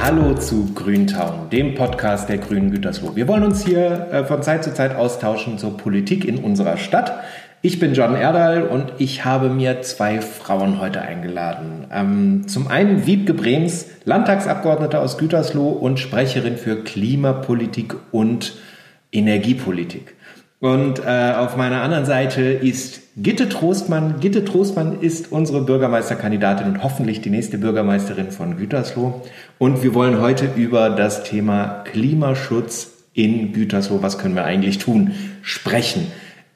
Hallo zu Grüntown, dem Podcast der Grünen Gütersloh. Wir wollen uns hier äh, von Zeit zu Zeit austauschen zur Politik in unserer Stadt. Ich bin John Erdal und ich habe mir zwei Frauen heute eingeladen. Ähm, zum einen Wiebke Brems, Landtagsabgeordnete aus Gütersloh und Sprecherin für Klimapolitik und Energiepolitik. Und äh, auf meiner anderen Seite ist Gitte Trostmann. Gitte Trostmann ist unsere Bürgermeisterkandidatin und hoffentlich die nächste Bürgermeisterin von Gütersloh. Und wir wollen heute über das Thema Klimaschutz in Gütersloh, was können wir eigentlich tun, sprechen.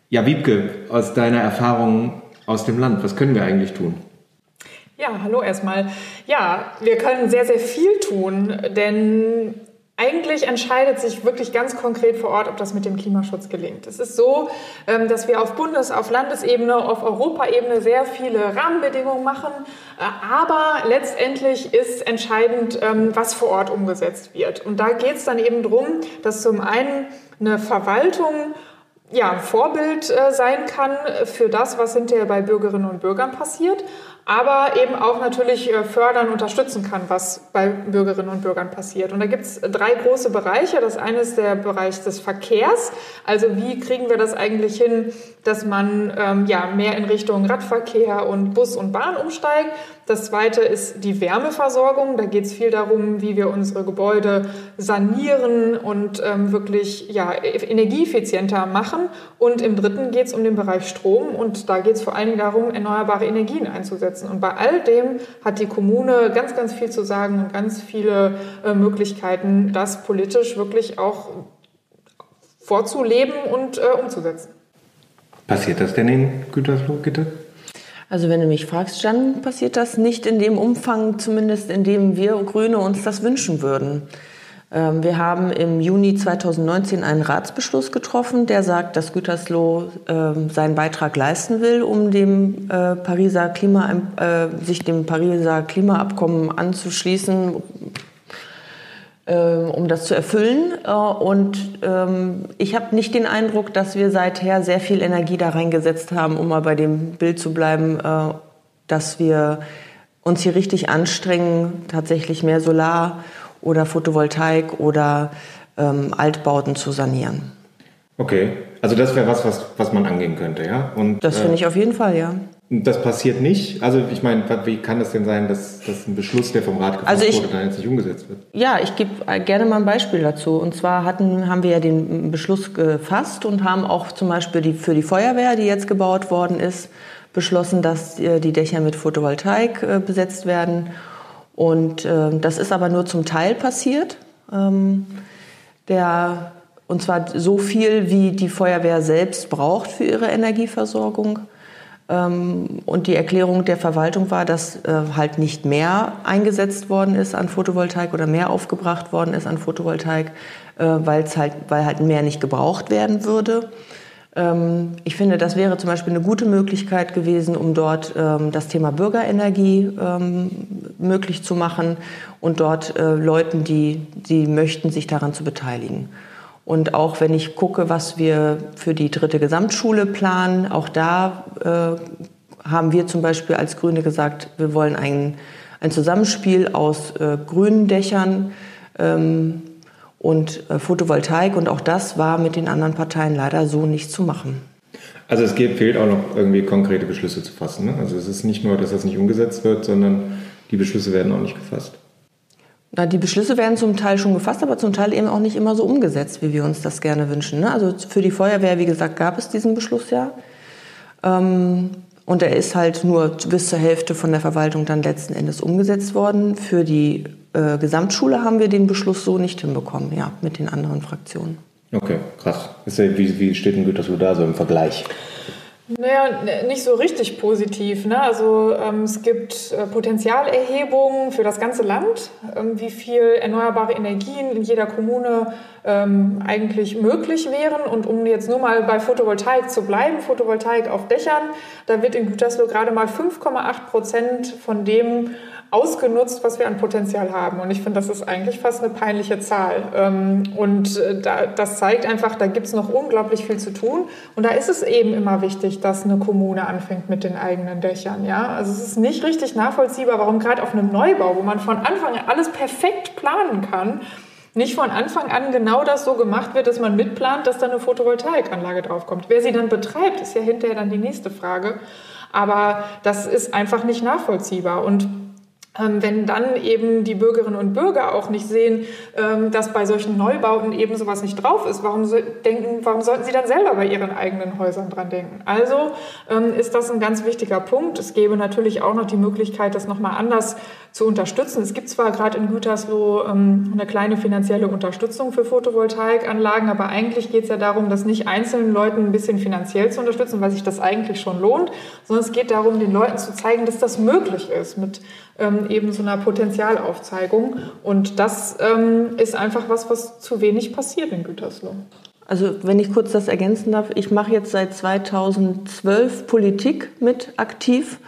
Ja, Wiebke, aus deiner Erfahrung aus dem Land, was können wir eigentlich tun? Ja, hallo erstmal. Ja, wir können sehr, sehr viel tun, denn eigentlich entscheidet sich wirklich ganz konkret vor Ort, ob das mit dem Klimaschutz gelingt. Es ist so, ähm, dass wir auf Bundes-, auf Landesebene, auf Europaebene sehr viele Rahmenbedingungen machen, äh, aber letztendlich ist entscheidend, ähm, was vor Ort umgesetzt wird. Und da geht es dann eben darum, dass zum einen eine Verwaltung ja, Vorbild äh, sein kann für das, was hinterher bei Bürgerinnen und Bürgern passiert, aber eben auch natürlich äh, fördern, unterstützen kann, was bei Bürgerinnen und Bürgern passiert. Und da gibt es drei große Bereiche. Das eine ist der Bereich des Verkehrs. Also wie kriegen wir das eigentlich hin, dass man ähm, ja, mehr in Richtung Radverkehr und Bus und Bahn umsteigt? Das zweite ist die Wärmeversorgung. Da geht es viel darum, wie wir unsere Gebäude sanieren und ähm, wirklich ja, energieeffizienter machen. Und im dritten geht es um den Bereich Strom. Und da geht es vor allem darum, erneuerbare Energien einzusetzen. Und bei all dem hat die Kommune ganz, ganz viel zu sagen und ganz viele äh, Möglichkeiten, das politisch wirklich auch vorzuleben und äh, umzusetzen. Passiert das denn in Gütersloh, bitte? Also wenn du mich fragst, dann passiert das nicht in dem Umfang, zumindest in dem wir Grüne uns das wünschen würden. Ähm, wir haben im Juni 2019 einen Ratsbeschluss getroffen, der sagt, dass Gütersloh ähm, seinen Beitrag leisten will, um dem äh, Pariser Klima, äh, sich dem Pariser Klimaabkommen anzuschließen, um das zu erfüllen. Äh, und ähm, ich habe nicht den Eindruck, dass wir seither sehr viel Energie da reingesetzt haben, um mal bei dem Bild zu bleiben, äh, dass wir uns hier richtig anstrengen, tatsächlich mehr Solar oder Photovoltaik oder ähm, Altbauten zu sanieren. Okay, also das wäre was, was, was man angehen könnte, ja? Und, das finde äh, ich auf jeden Fall, ja. Das passiert nicht. Also ich meine, wie kann das denn sein, dass, dass ein Beschluss, der vom Rat gefasst also ich, wurde, dann jetzt nicht umgesetzt wird? Ja, ich gebe gerne mal ein Beispiel dazu. Und zwar hatten, haben wir ja den Beschluss gefasst und haben auch zum Beispiel die, für die Feuerwehr, die jetzt gebaut worden ist, beschlossen, dass äh, die Dächer mit Photovoltaik äh, besetzt werden. Und äh, das ist aber nur zum Teil passiert. Ähm, der, und zwar so viel, wie die Feuerwehr selbst braucht für ihre Energieversorgung. Ähm, und die Erklärung der Verwaltung war, dass äh, halt nicht mehr eingesetzt worden ist an Photovoltaik oder mehr aufgebracht worden ist an Photovoltaik, äh, weil's halt, weil halt mehr nicht gebraucht werden würde. Ähm, ich finde, das wäre zum Beispiel eine gute Möglichkeit gewesen, um dort ähm, das Thema Bürgerenergie möglich zu machen und dort äh, Leuten, die, die möchten, sich daran zu beteiligen. Und auch wenn ich gucke, was wir für die dritte Gesamtschule planen, auch da äh, haben wir zum Beispiel als Grüne gesagt, wir wollen ein, ein Zusammenspiel aus äh, grünen Dächern ähm, und äh, Photovoltaik. Und auch das war mit den anderen Parteien leider so nicht zu machen. Also es geht, fehlt auch noch irgendwie konkrete Beschlüsse zu fassen. Ne? Also es ist nicht nur, dass das nicht umgesetzt wird, sondern die Beschlüsse werden auch nicht gefasst. Na, die Beschlüsse werden zum Teil schon gefasst, aber zum Teil eben auch nicht immer so umgesetzt, wie wir uns das gerne wünschen. Ne? Also für die Feuerwehr, wie gesagt, gab es diesen Beschluss ja. Ähm, und er ist halt nur bis zur Hälfte von der Verwaltung dann letzten Endes umgesetzt worden. Für die äh, Gesamtschule haben wir den Beschluss so nicht hinbekommen, ja, mit den anderen Fraktionen. Okay, krass. Wie, wie steht denn Gütersloh da so im Vergleich? Naja, nicht so richtig positiv. Ne? Also ähm, es gibt äh, Potenzialerhebungen für das ganze Land, ähm, wie viel erneuerbare Energien in jeder Kommune ähm, eigentlich möglich wären. Und um jetzt nur mal bei Photovoltaik zu bleiben, Photovoltaik auf Dächern, da wird in Gütersloh gerade mal 5,8 Prozent von dem ausgenutzt, was wir an Potenzial haben. Und ich finde, das ist eigentlich fast eine peinliche Zahl. Ähm, und äh, das zeigt einfach, da gibt es noch unglaublich viel zu tun. Und da ist es eben immer wichtig, dass eine Kommune anfängt mit den eigenen Dächern. Ja? Also es ist nicht richtig nachvollziehbar, warum gerade auf einem Neubau, wo man von Anfang an alles perfekt planen kann, nicht von Anfang an genau das so gemacht wird, dass man mitplant, dass da eine Photovoltaikanlage draufkommt. Wer sie dann betreibt, ist ja hinterher dann die nächste Frage. Aber das ist einfach nicht nachvollziehbar. Und wenn dann eben die Bürgerinnen und Bürger auch nicht sehen, ähm, dass bei solchen Neubauten eben sowas nicht drauf ist, warum, denken, warum sollten sie dann selber bei ihren eigenen Häusern dran denken? Also ähm, ist das ein ganz wichtiger Punkt. Es gäbe natürlich auch noch die Möglichkeit, das nochmal anders zu unterstützen. Es gibt zwar gerade in Gütersloh eine kleine finanzielle Unterstützung für Photovoltaikanlagen, aber eigentlich geht es ja darum, das nicht einzelnen Leuten ein bisschen finanziell zu unterstützen, weil sich das eigentlich schon lohnt, sondern es geht darum, den Leuten zu zeigen, dass das möglich ist mit ähm, eben so einer Potenzialaufzeigung. Und das ähm, ist einfach was, was zu wenig passiert in Gütersloh. Also wenn ich kurz das ergänzen darf, ich mache jetzt seit 2012 Politik mit aktiv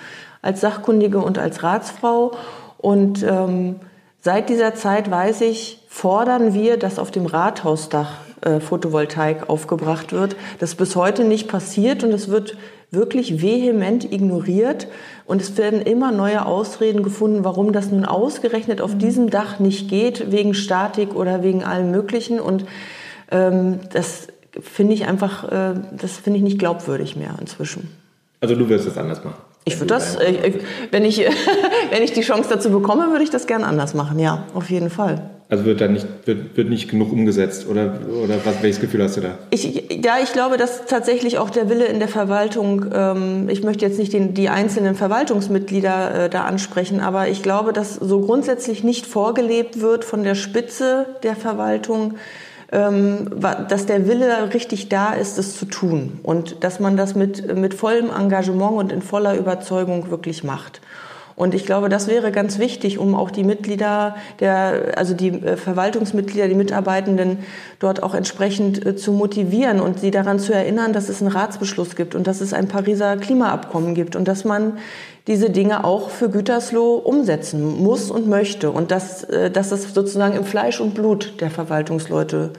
als Sachkundige und als Ratsfrau. Und ähm, seit dieser Zeit weiß ich, fordern wir, dass auf dem Rathausdach äh, Photovoltaik aufgebracht wird. Das ist bis heute nicht passiert und es wird wirklich vehement ignoriert. Und es werden immer neue Ausreden gefunden, warum das nun ausgerechnet auf mhm. diesem Dach nicht geht, wegen Statik oder wegen allem Möglichen. Und ähm, das finde ich einfach, äh, das finde ich nicht glaubwürdig mehr inzwischen. Also du wirst es anders machen. Ich würde das, äh, wenn ich, wenn ich die Chance dazu bekomme, würde ich das gerne anders machen. Ja, auf jeden Fall. Also wird da nicht, wird, wird nicht genug umgesetzt oder, oder was, welches Gefühl hast du da? Ich, ja, ich glaube, dass tatsächlich auch der Wille in der Verwaltung, ähm, ich möchte jetzt nicht den, die einzelnen Verwaltungsmitglieder äh, da ansprechen, aber ich glaube, dass so grundsätzlich nicht vorgelebt wird von der Spitze der Verwaltung, dass der Wille richtig da ist, es zu tun und dass man das mit, mit vollem Engagement und in voller Überzeugung wirklich macht. Und ich glaube, das wäre ganz wichtig, um auch die Mitglieder, der, also die äh, Verwaltungsmitglieder, die Mitarbeitenden dort auch entsprechend äh, zu motivieren und sie daran zu erinnern, dass es einen Ratsbeschluss gibt und dass es ein Pariser Klimaabkommen gibt und dass man diese Dinge auch für Gütersloh umsetzen muss und möchte und dass, äh, dass es sozusagen im Fleisch und Blut der Verwaltungsleute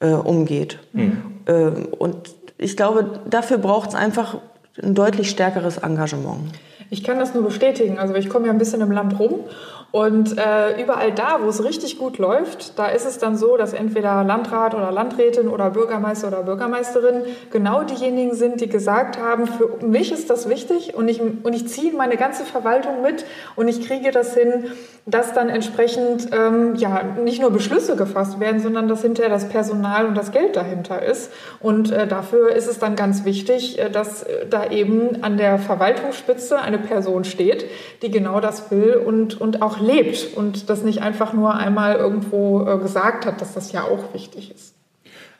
äh, umgeht. Mhm. Ähm, und ich glaube, dafür braucht es einfach ein deutlich stärkeres Engagement. Ich kann das nur bestätigen. Also ich komme ja ein bisschen im Land rum und äh, überall da, wo es richtig gut läuft, da ist es dann so, dass entweder Landrat oder Landrätin oder Bürgermeister oder Bürgermeisterin genau diejenigen sind, die gesagt haben, für mich ist das wichtig und ich, und ich ziehe meine ganze Verwaltung mit und ich kriege das hin, dass dann entsprechend ähm, ja, nicht nur Beschlüsse gefasst werden, sondern dass hinterher das Personal und das Geld dahinter ist. Und äh, dafür ist es dann ganz wichtig, äh, dass äh, da eben an der Verwaltungsspitze eine Person steht, die genau das will und, und auch lebt und das nicht einfach nur einmal irgendwo äh, gesagt hat, dass das ja auch wichtig ist.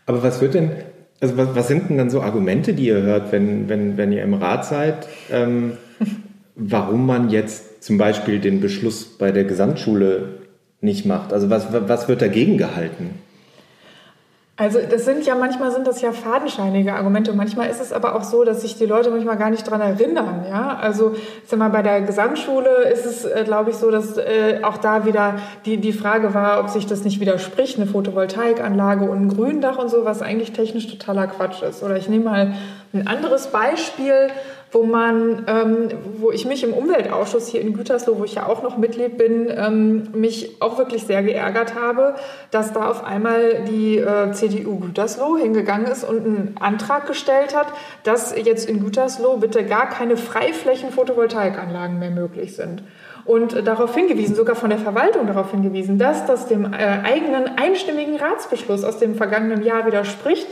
Aber was wird denn, also was, was sind denn dann so Argumente, die ihr hört, wenn, wenn, wenn ihr im Rat seid, ähm, warum man jetzt zum Beispiel den Beschluss bei der Gesamtschule nicht macht? Also was, was wird dagegen gehalten? Also das sind ja manchmal sind das ja fadenscheinige Argumente. Manchmal ist es aber auch so, dass sich die Leute manchmal gar nicht dran erinnern. Ja, also sag mal bei der Gesamtschule ist es, äh, glaube ich, so, dass äh, auch da wieder die die Frage war, ob sich das nicht widerspricht, eine Photovoltaikanlage und ein Gründach und so, was eigentlich technisch totaler Quatsch ist. Oder ich nehme mal ein anderes Beispiel wo man, ähm, wo ich mich im Umweltausschuss hier in Gütersloh, wo ich ja auch noch Mitglied bin, ähm, mich auch wirklich sehr geärgert habe, dass da auf einmal die äh, CDU Gütersloh hingegangen ist und einen Antrag gestellt hat, dass jetzt in Gütersloh bitte gar keine Freiflächen-Photovoltaikanlagen mehr möglich sind. Und darauf hingewiesen, sogar von der Verwaltung darauf hingewiesen, dass das dem äh, eigenen einstimmigen Ratsbeschluss aus dem vergangenen Jahr widerspricht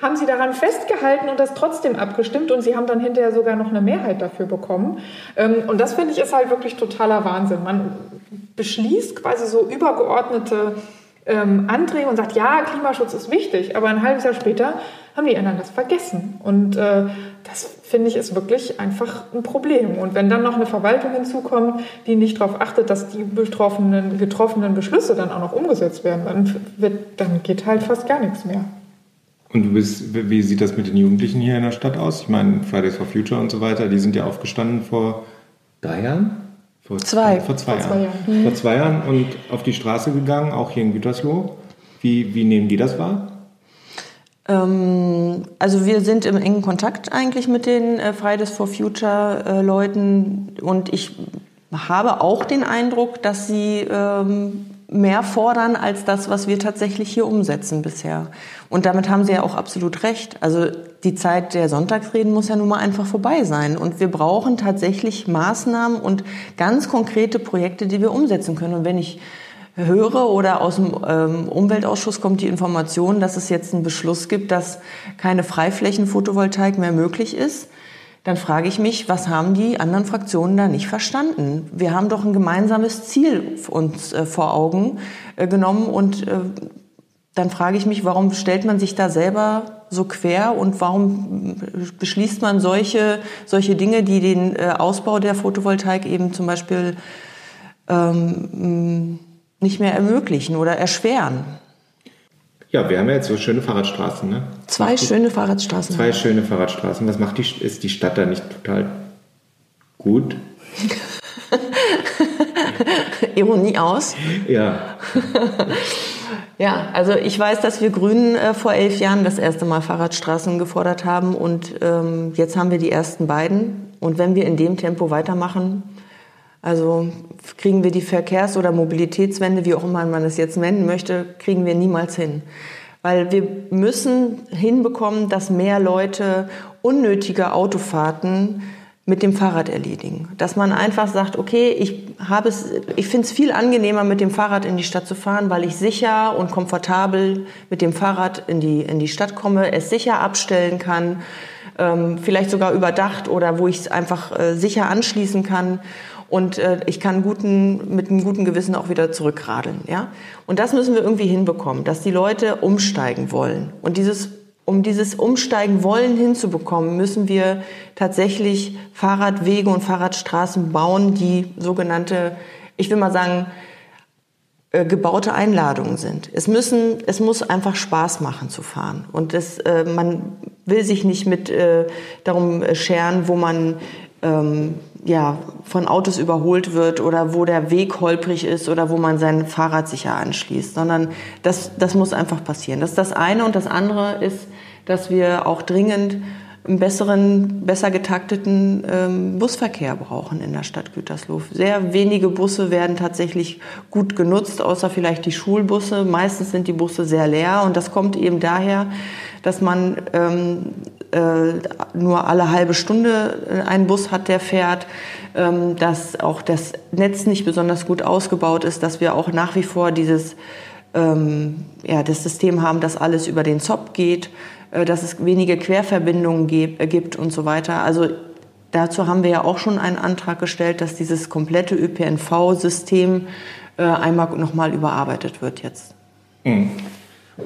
haben sie daran festgehalten und das trotzdem abgestimmt und sie haben dann hinterher sogar noch eine Mehrheit dafür bekommen. Ähm, und das finde ich ist halt wirklich totaler Wahnsinn. Man beschließt quasi so übergeordnete ähm, Anträge und sagt, ja, Klimaschutz ist wichtig, aber ein halbes Jahr später haben die anderen das vergessen. Und äh, das finde ich ist wirklich einfach ein Problem. Und wenn dann noch eine Verwaltung hinzukommt, die nicht darauf achtet, dass die betroffenen, getroffenen Beschlüsse dann auch noch umgesetzt werden, dann, wird, dann geht halt fast gar nichts mehr. Und du bist, wie sieht das mit den Jugendlichen hier in der Stadt aus? Ich meine, Fridays for Future und so weiter, die sind ja aufgestanden vor drei Jahren? Vor zwei. Vor zwei, Vor zwei Jahren. Jahren. Vor zwei Jahren und auf die Straße gegangen, auch hier in Gütersloh. Wie, wie nehmen die das wahr? Ähm, also wir sind im engen Kontakt eigentlich mit den äh, Fridays for Future äh, Leuten und ich habe auch den Eindruck, dass sie ähm, mehr fordern als das, was wir tatsächlich hier umsetzen bisher. Und damit haben Sie ja auch absolut recht. Also die Zeit der Sonntagsreden muss ja nun mal einfach vorbei sein. Und wir brauchen tatsächlich Maßnahmen und ganz konkrete Projekte, die wir umsetzen können. Und wenn ich höre oder aus dem ähm, Umweltausschuss kommt die Information, dass es jetzt einen Beschluss gibt, dass keine Freiflächenphotovoltaik mehr möglich ist, dann frage ich mich, was haben die anderen Fraktionen da nicht verstanden? Wir haben doch ein gemeinsames Ziel uns äh, vor Augen äh, genommen und äh, dann frage ich mich, warum stellt man sich da selber so quer und warum beschließt man solche, solche Dinge, die den äh, Ausbau der Photovoltaik eben zum Beispiel ähm, nicht mehr ermöglichen oder erschweren? Ja, wir haben ja jetzt so schöne Fahrradstraßen, ne? Zwei schöne Fahrradstraßen. Zwei schöne Fahrradstraßen. Was macht die, ist die Stadt da nicht total gut? Ironie aus. Ja, Ja, also ich weiß, dass wir Grünen äh, vor elf Jahren das erste Mal Fahrradstraßen gefordert haben und ähm, jetzt haben wir die ersten beiden. Und wenn wir in dem Tempo weitermachen, also kriegen wir die Verkehrs- oder Mobilitätswende, wie auch immer man es jetzt nennen möchte, kriegen wir niemals hin. Weil wir müssen hinbekommen, dass mehr Leute unnötige Autofahrten mit dem Fahrrad erledigen. Dass man einfach sagt, okay, ich ich finde es viel angenehmer, mit dem Fahrrad in die Stadt zu fahren, weil ich sicher und komfortabel mit dem Fahrrad in die, in die Stadt komme, es sicher abstellen kann, ähm, vielleicht sogar überdacht oder wo ich es einfach äh, sicher anschließen kann. Und äh, ich kann guten, mit einem guten Gewissen auch wieder zurückradeln. Ja? Und das müssen wir irgendwie hinbekommen, dass die Leute umsteigen wollen. Und dieses um dieses Umsteigen wollen hinzubekommen, müssen wir tatsächlich Fahrradwege und Fahrradstraßen bauen, die sogenannte, ich will mal sagen, äh, gebaute Einladungen sind. Es müssen, es muss einfach Spaß machen zu fahren. Und das, äh, man will sich nicht mit äh, darum scheren, wo man ähm, ja, von Autos überholt wird oder wo der Weg holprig ist oder wo man sein Fahrrad sicher anschließt, sondern das, das muss einfach passieren. Das ist das eine. Und das andere ist, dass wir auch dringend einen besseren, besser getakteten ähm, Busverkehr brauchen in der Stadt Gütersloh. Sehr wenige Busse werden tatsächlich gut genutzt, außer vielleicht die Schulbusse. Meistens sind die Busse sehr leer und das kommt eben daher, dass man ähm, äh, nur alle halbe Stunde äh, einen Bus hat, der fährt, ähm, dass auch das Netz nicht besonders gut ausgebaut ist, dass wir auch nach wie vor dieses ähm, ja, das System haben, dass alles über den ZOP geht, äh, dass es wenige Querverbindungen ge- äh, gibt und so weiter. Also dazu haben wir ja auch schon einen Antrag gestellt, dass dieses komplette ÖPNV-System äh, einmal nochmal überarbeitet wird jetzt.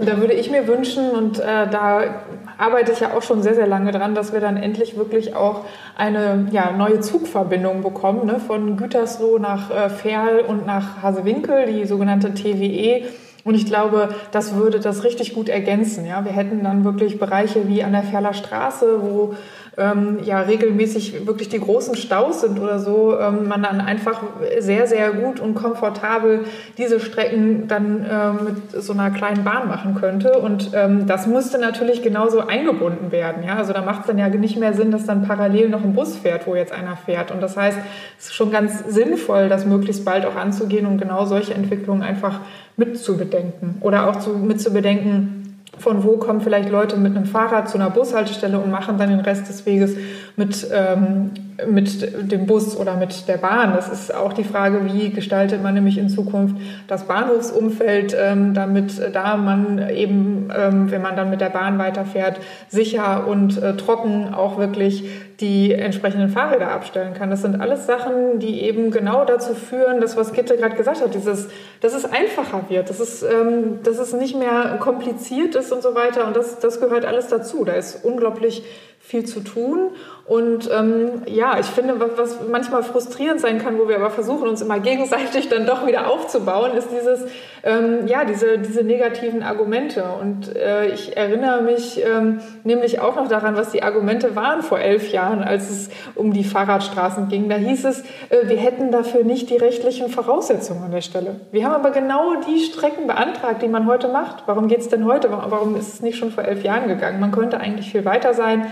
Da würde ich mir wünschen, und äh, da arbeite ich ja auch schon sehr, sehr lange dran, dass wir dann endlich wirklich auch eine ja, neue Zugverbindung bekommen, ne, von Gütersloh nach äh, Ferl und nach Hasewinkel, die sogenannte TWE. Und ich glaube, das würde das richtig gut ergänzen. Ja? Wir hätten dann wirklich Bereiche wie an der Ferler Straße, wo ähm, ja regelmäßig wirklich die großen Staus sind oder so, ähm, man dann einfach sehr, sehr gut und komfortabel diese Strecken dann ähm, mit so einer kleinen Bahn machen könnte. Und ähm, das müsste natürlich genauso eingebunden werden. Ja? Also da macht es dann ja nicht mehr Sinn, dass dann parallel noch ein Bus fährt, wo jetzt einer fährt. Und das heißt, es ist schon ganz sinnvoll, das möglichst bald auch anzugehen und genau solche Entwicklungen einfach mitzubedenken. Oder auch zu, mitzubedenken, von wo kommen vielleicht Leute mit einem Fahrrad zu einer Bushaltestelle und machen dann den Rest des Weges mit, ähm, mit dem Bus oder mit der Bahn. Das ist auch die Frage, wie gestaltet man nämlich in Zukunft das Bahnhofsumfeld, ähm, damit da man eben, ähm, wenn man dann mit der Bahn weiterfährt, sicher und äh, trocken auch wirklich die entsprechenden Fahrräder abstellen kann. Das sind alles Sachen, die eben genau dazu führen, dass was Gitte gerade gesagt hat, dieses, dass es einfacher wird, dass es, ähm, dass es nicht mehr kompliziert ist und so weiter. Und das, das gehört alles dazu. Da ist unglaublich viel zu tun. Und ähm, ja, ich finde, was manchmal frustrierend sein kann, wo wir aber versuchen, uns immer gegenseitig dann doch wieder aufzubauen, ist dieses, ähm, ja, diese, diese negativen Argumente. Und äh, ich erinnere mich ähm, nämlich auch noch daran, was die Argumente waren vor elf Jahren, als es um die Fahrradstraßen ging. Da hieß es, äh, wir hätten dafür nicht die rechtlichen Voraussetzungen an der Stelle. Wir haben aber genau die Strecken beantragt, die man heute macht. Warum geht es denn heute? Warum ist es nicht schon vor elf Jahren gegangen? Man könnte eigentlich viel weiter sein.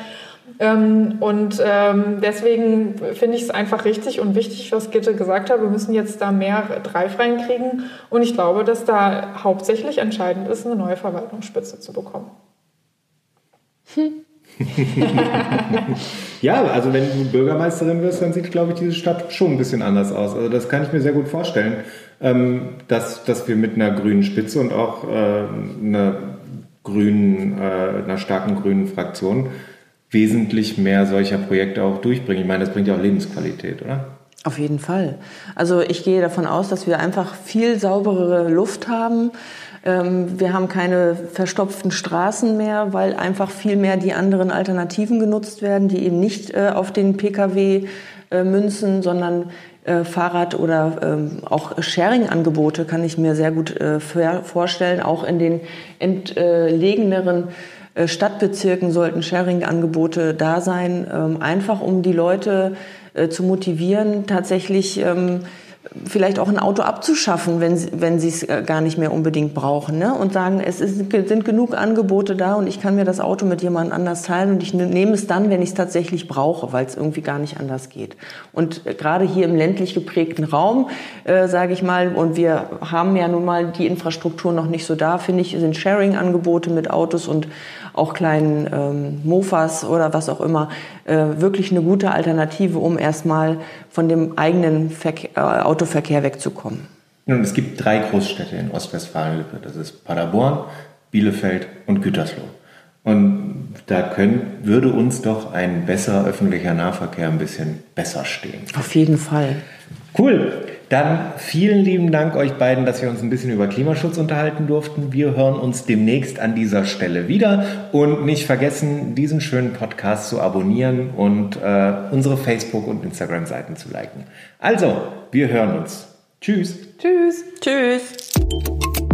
Ähm, und ähm, deswegen finde ich es einfach richtig und wichtig, was Gitte gesagt hat. Wir müssen jetzt da mehr Drive reinkriegen. Und ich glaube, dass da hauptsächlich entscheidend ist, eine neue Verwaltungsspitze zu bekommen. Hm. ja, also wenn du Bürgermeisterin wirst, dann sieht, glaube ich, diese Stadt schon ein bisschen anders aus. Also das kann ich mir sehr gut vorstellen, ähm, dass, dass wir mit einer grünen Spitze und auch äh, einer grünen, äh, einer starken grünen Fraktion wesentlich mehr solcher Projekte auch durchbringen. Ich meine, das bringt ja auch Lebensqualität, oder? Auf jeden Fall. Also ich gehe davon aus, dass wir einfach viel sauberere Luft haben. Ähm, wir haben keine verstopften Straßen mehr, weil einfach viel mehr die anderen Alternativen genutzt werden, die eben nicht äh, auf den Pkw äh, münzen, sondern äh, Fahrrad- oder ähm, auch Sharing-Angebote kann ich mir sehr gut vorstellen, auch in den entlegeneren äh, Stadtbezirken sollten Sharing-Angebote da sein, ähm, einfach um die Leute äh, zu motivieren, tatsächlich ähm, vielleicht auch ein Auto abzuschaffen, wenn, wenn sie es äh, gar nicht mehr unbedingt brauchen. Ne? Und sagen, es ist, sind genug Angebote da und ich kann mir das Auto mit jemand anders teilen und ich ne, nehme es dann, wenn ich es tatsächlich brauche, weil es irgendwie gar nicht anders geht. Und äh, gerade hier im ländlich geprägten Raum, äh, sage ich mal, und wir haben ja nun mal die Infrastruktur noch nicht so da, finde ich, sind Sharing-Angebote mit Autos und auch kleinen ähm, Mofas oder was auch immer, äh, wirklich eine gute Alternative, um erstmal von dem eigenen Verkehr, äh, Autoverkehr wegzukommen. Nun, es gibt drei Großstädte in Ostwestfalen-Lippe. Das ist Paderborn, Bielefeld und Gütersloh. Und da können, würde uns doch ein besserer öffentlicher Nahverkehr ein bisschen besser stehen. Auf jeden Fall. Cool. Dann vielen lieben Dank euch beiden, dass wir uns ein bisschen über Klimaschutz unterhalten durften. Wir hören uns demnächst an dieser Stelle wieder und nicht vergessen, diesen schönen Podcast zu abonnieren und äh, unsere Facebook- und Instagram-Seiten zu liken. Also, wir hören uns. Tschüss. Tschüss. Tschüss.